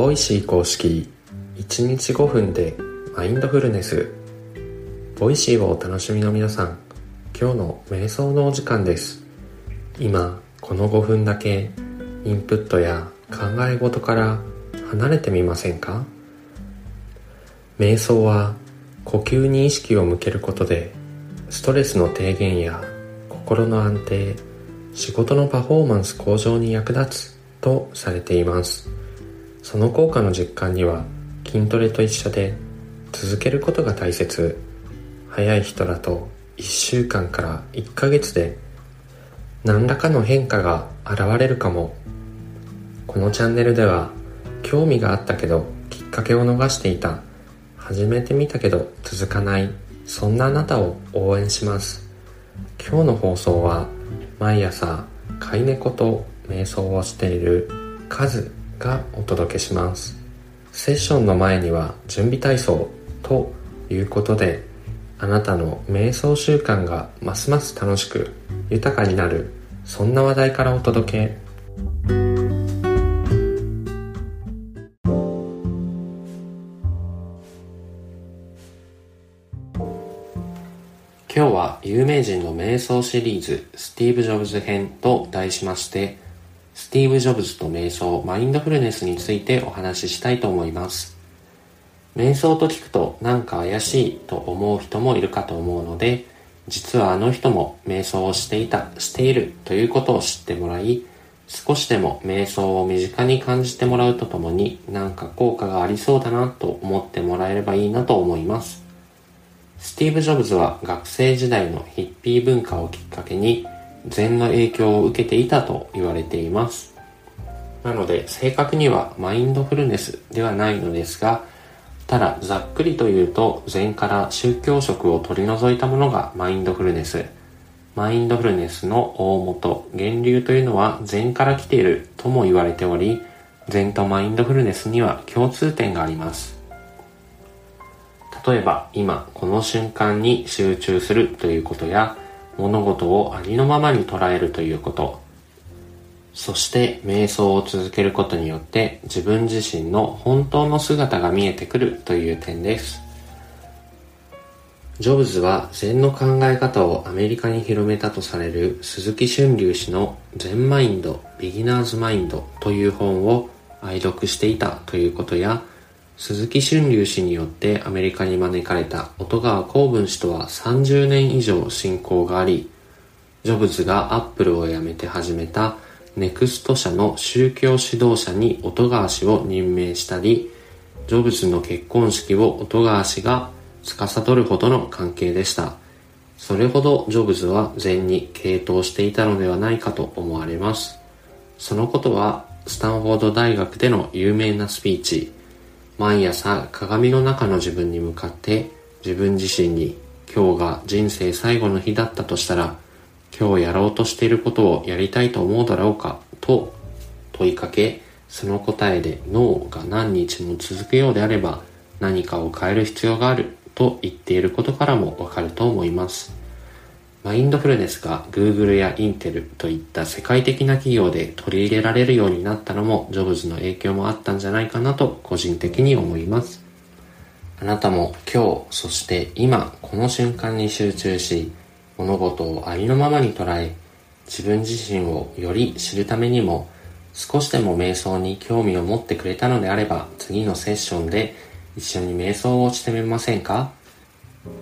ボイシー公式1日5分でマインドフルネス。ボイシーをお楽しみの皆さん今日の瞑想のお時間です。今この5分だけインプットや考え事から離れてみませんか？瞑想は呼吸に意識を向けることでストレスの低減や心の安定仕事のパフォーマンス向上に役立つとされています。その効果の実感には筋トレと一緒で続けることが大切。早い人だと1週間から1ヶ月で何らかの変化が現れるかも。このチャンネルでは興味があったけどきっかけを逃していた。始めてみたけど続かない。そんなあなたを応援します。今日の放送は毎朝飼い猫と瞑想をしているカズがお届けします。セッションの前には準備体操ということであなたの瞑想習慣がますます楽しく豊かになるそんな話題からお届け。今日は有名人の瞑想シリーズスティーブ・ジョブズ編と題しましてスティーブ・ジョブズと瞑想、マインドフルネスについてお話ししたいと思います。瞑想と聞くとなんか怪しいと思う人もいるかと思うので、実はあの人も瞑想をしていた、しているということを知ってもらい、少しでも瞑想を身近に感じてもらうとともに、なんか効果がありそうだなと思ってもらえればいいなと思います。スティーブ・ジョブズは学生時代のヒッピー文化をきっかけに禅の影響を受けていたと言われています。なので正確にはマインドフルネスではないのですがただざっくりと言うと禅から宗教色を取り除いたものがマインドフルネス。マインドフルネスの大元源流というのは禅から来ているとも言われており禅とマインドフルネスには共通点があります。例えば今この瞬間に集中するということや物事をありのままに捉えるということ。そして瞑想を続けることによって自分自身の本当の姿が見えてくるという点です。ジョブズは禅の考え方をアメリカに広めたとされる鈴木俊隆氏の禅マインド、ビギナーズマインドという本を愛読していたということや鈴木春龍氏によってアメリカに招かれた音川公文氏とは30年以上親交があり、ジョブズがアップルを辞めて始めたネクスト社の宗教指導者に音川氏を任命したり、ジョブズの結婚式を音川氏が司るほどの関係でした。それほどジョブズは禅に傾倒していたのではないかと思われます。そのことはスタンフォード大学での有名なスピーチ、毎朝鏡の中の自分に向かって自分自身に今日が人生最後の日だったとしたら今日やろうとしていることをやりたいと思うだろうかと問いかけその答えで脳が何日も続くようであれば何かを変える必要があると言っていることからもわかると思います。マインドフルネスが Google やインテルといった世界的な企業で取り入れられるようになったのもジョブズの影響もあったんじゃないかなと個人的に思います。あなたも今日、そして今、この瞬間に集中し、物事をありのままに捉え、自分自身をより知るためにも、少しでも瞑想に興味を持ってくれたのであれば、次のセッションで一緒に瞑想をしてみませんか？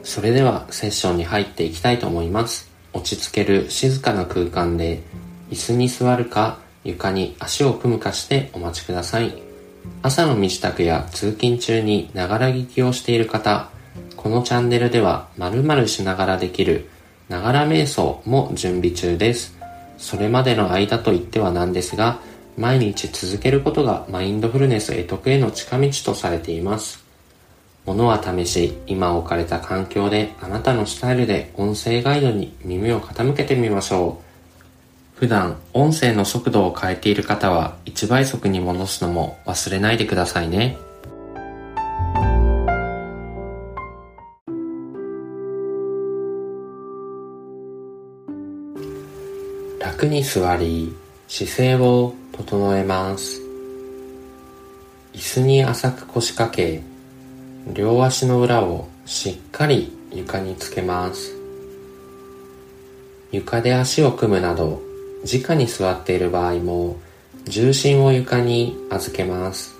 それではセッションに入っていきたいと思います。落ち着ける静かな空間で椅子に座るか床に足を組むかしてお待ちください。朝の身支度や通勤中にながら聞きをしている方、このチャンネルでは〇〇しながらできるながら瞑想も準備中です。それまでの間と言ってはなんですが、毎日続けることがマインドフルネス得得への近道とされています。ものは試し、今置かれた環境であなたのスタイルで音声ガイドに耳を傾けてみましょう。普段音声の速度を変えている方は1倍速に戻すのも忘れないでくださいね。楽に座り、姿勢を整えます。椅子に浅く腰掛け両足の裏をしっかり床につけます。床で足を組むなど直に座っている場合も重心を床に預けます。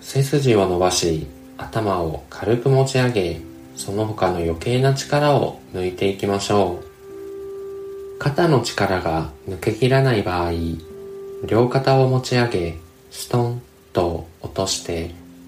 背筋を伸ばし頭を軽く持ち上げその他の余計な力を抜いていきましょう。肩の力が抜けきらない場合両肩を持ち上げストンと落として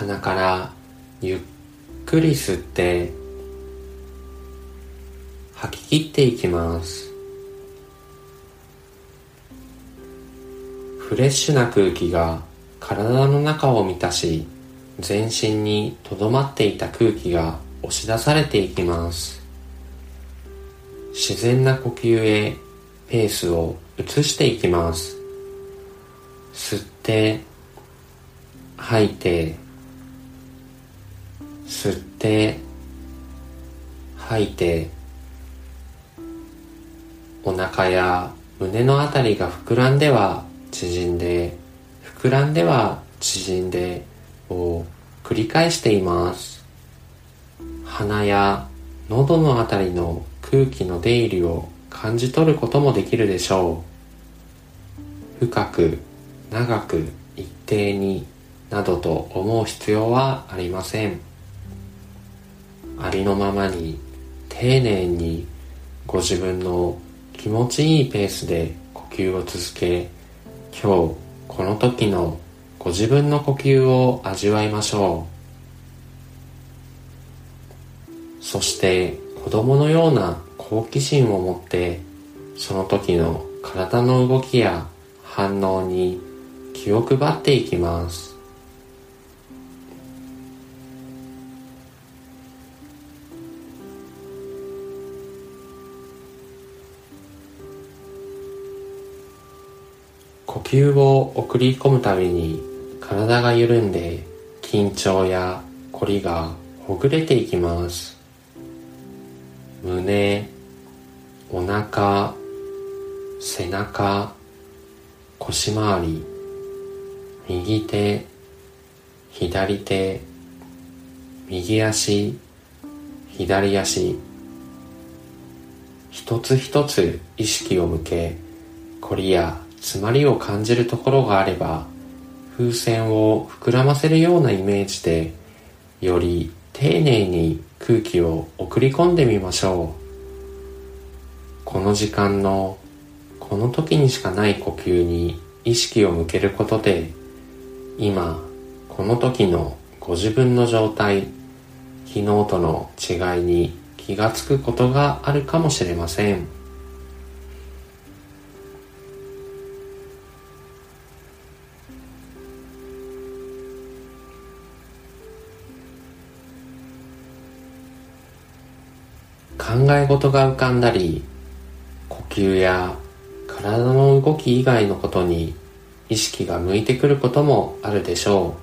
鼻からゆっくり吸って吐き切っていきます。フレッシュな空気が体の中を満たし全身にとどまっていた空気が押し出されていきます。自然な呼吸へペースを移していきます。吸って吐いて吸って吐いてお腹や胸のあたりが膨らんでは縮んで膨らんでは縮んでを繰り返しています。鼻や喉のあたりの空気の出入りを感じ取ることもできるでしょう。深く長く一定になどと思う必要はありません。ありのままに丁寧にご自分の気持ちいいペースで呼吸を続け今日この時のご自分の呼吸を味わいましょう。そして子供のような好奇心を持ってその時の体の動きや反応に気を配っていきます。呼吸を送り込むたびに体が緩んで緊張や凝りがほぐれていきます。胸お腹背中腰回り右手左手右足左足。一つ一つ意識を向け凝りや詰まりを感じるところがあれば風船を膨らませるようなイメージでより丁寧に空気を送り込んでみましょうこの時間のこの時にしかない呼吸に意識を向けることで今この時のご自分の状態昨日との違いに気がつくことがあるかもしれません。考え事が浮かんだり呼吸や体の動き以外のことに意識が向いてくることもあるでしょ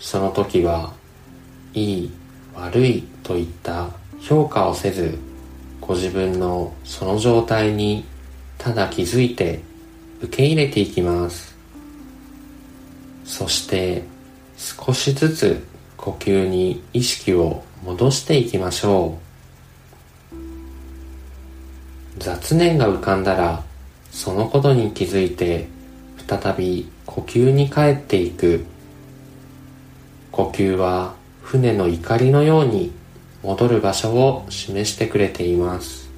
う。その時はいい悪いといった評価をせずご自分のその状態にただ気づいて受け入れていきます。そして少しずつ呼吸に意識を戻していきましょう。雑念が浮かんだらそのことに気づいて再び呼吸に帰っていく。呼吸は船の怒りのように戻る場所を示してくれています。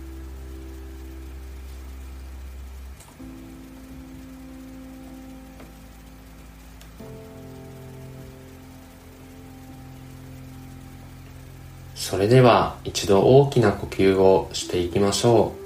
それでは一度大きな呼吸をしていきましょう。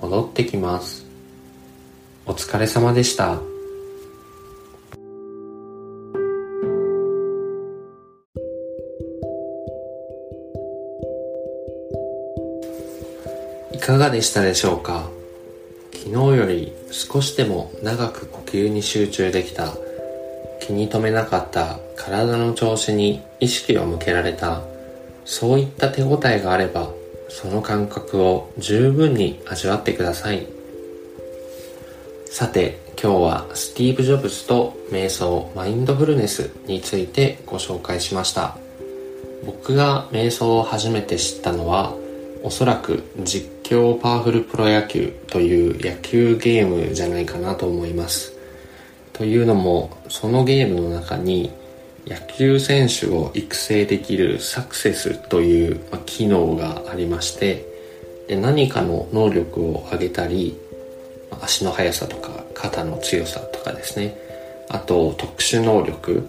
戻ってきます。お疲れ様でした。いかがでしたでしょうか？昨日より少しでも長く呼吸に集中できた気に留めなかった体の調子に意識を向けられたそういった手応えがあればその感覚を十分に味わってください。さて今日はスティーブ・ジョブズと瞑想マインドフルネスについてご紹介しました。僕が瞑想を初めて知ったのはおそらく実況パワフルプロ野球という野球ゲームじゃないかなと思います。というのもそのゲームの中に野球選手を育成できるサクセスという機能がありまして何かの能力を上げたり足の速さとか肩の強さとかですね。あと特殊能力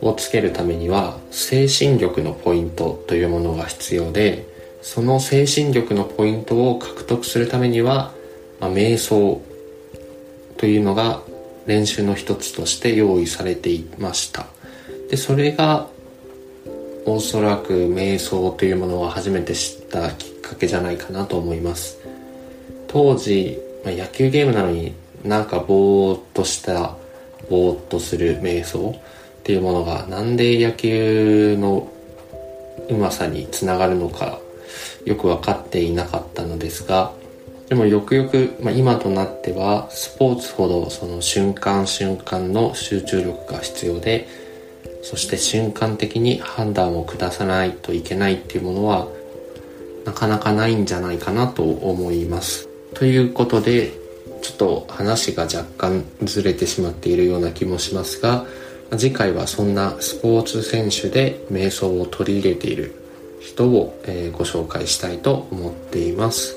をつけるためには精神力のポイントというものが必要でその精神力のポイントを獲得するためには、まあ、瞑想というのが練習の一つとして用意されていました。でそれがおそらく瞑想というものを初めて知ったきっかけじゃないかなと思います。当時、まあ、野球ゲームなのになんかぼーっとしたぼーっとする瞑想っていうものがなんで野球のうまさにつながるのかよく分かっていなかったのですがでもよくよく、まあ、今となってはスポーツほどその瞬間瞬間の集中力が必要でそして瞬間的に判断を下さないといけないっていうものはなかなかないんじゃないかなと思います。ということでちょっと話が若干ずれてしまっているような気もしますが次回はそんなスポーツ選手で瞑想を取り入れている人を、えご紹介したいと思っています。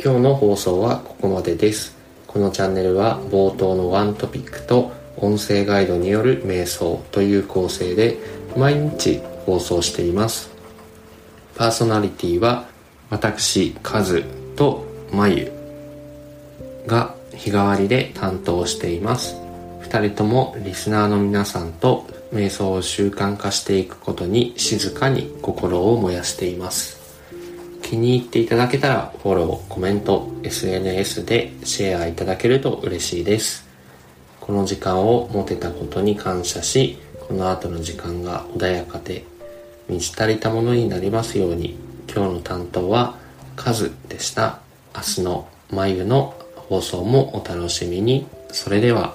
今日の放送はここまでです。このチャンネルは冒頭のワントピックと音声ガイドによる瞑想という構成で毎日放送しています。パーソナリティは私カズとまゆが日替わりで担当しています。2人ともリスナーの皆さんと瞑想を習慣化していくことに静かに心を燃やしています。気に入っていただけたらフォロー、コメント、SNS でシェアいただけると嬉しいです。この時間を持てたことに感謝し、この後の時間が穏やかで満ち足りたものになりますように、今日の担当はカズでした。明日の眉の放送もお楽しみに。それでは。